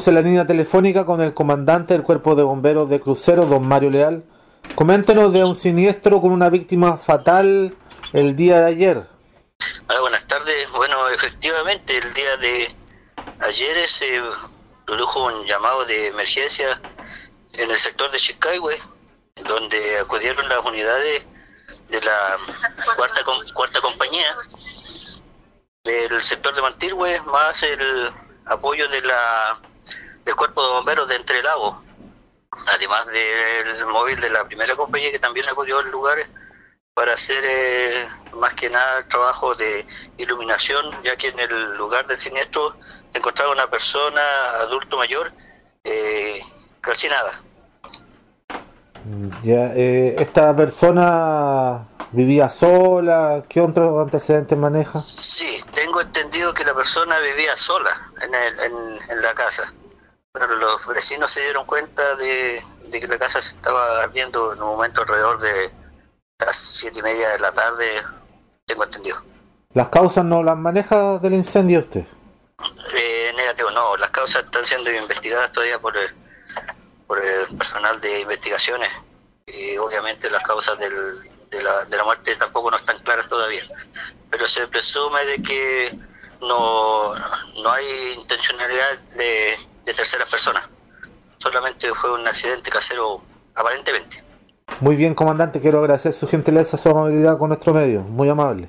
Estamos en la línea telefónica con el comandante del Cuerpo de Bomberos de Crucero, don Mario Leal. Coméntenos de un siniestro con una víctima fatal el día de ayer. Hola, buenas tardes. Bueno, efectivamente, el día de ayer se produjo un llamado de emergencia en el sector de Chicago, donde acudieron las unidades de la cuarta, cuarta compañía del sector de Mantilhue, más el apoyo de la del cuerpo de bomberos de Entre Lagos, además del móvil de la primera compañía que también acudió al lugar para hacer eh, más que nada el trabajo de iluminación, ya que en el lugar del siniestro se encontraba una persona adulto mayor eh, calcinada. Ya, eh, esta persona vivía sola, ¿qué otros antecedentes maneja? Sí, tengo entendido que la persona vivía sola en, el, en, la casa. Pero los vecinos se dieron cuenta de, que la casa se estaba ardiendo en un momento alrededor de las siete y media de la tarde, tengo entendido. ¿Las causas no las maneja del incendio usted? Eh, negativo, no, las causas están siendo investigadas todavía por el, por el personal de investigaciones y obviamente las causas del, de, la, de la muerte tampoco no están claras todavía, pero se presume de que no, no hay intencionalidad de, de terceras personas, solamente fue un accidente casero aparentemente. Muy bien, comandante, quiero agradecer su gentileza, su amabilidad con nuestro medio, muy amable.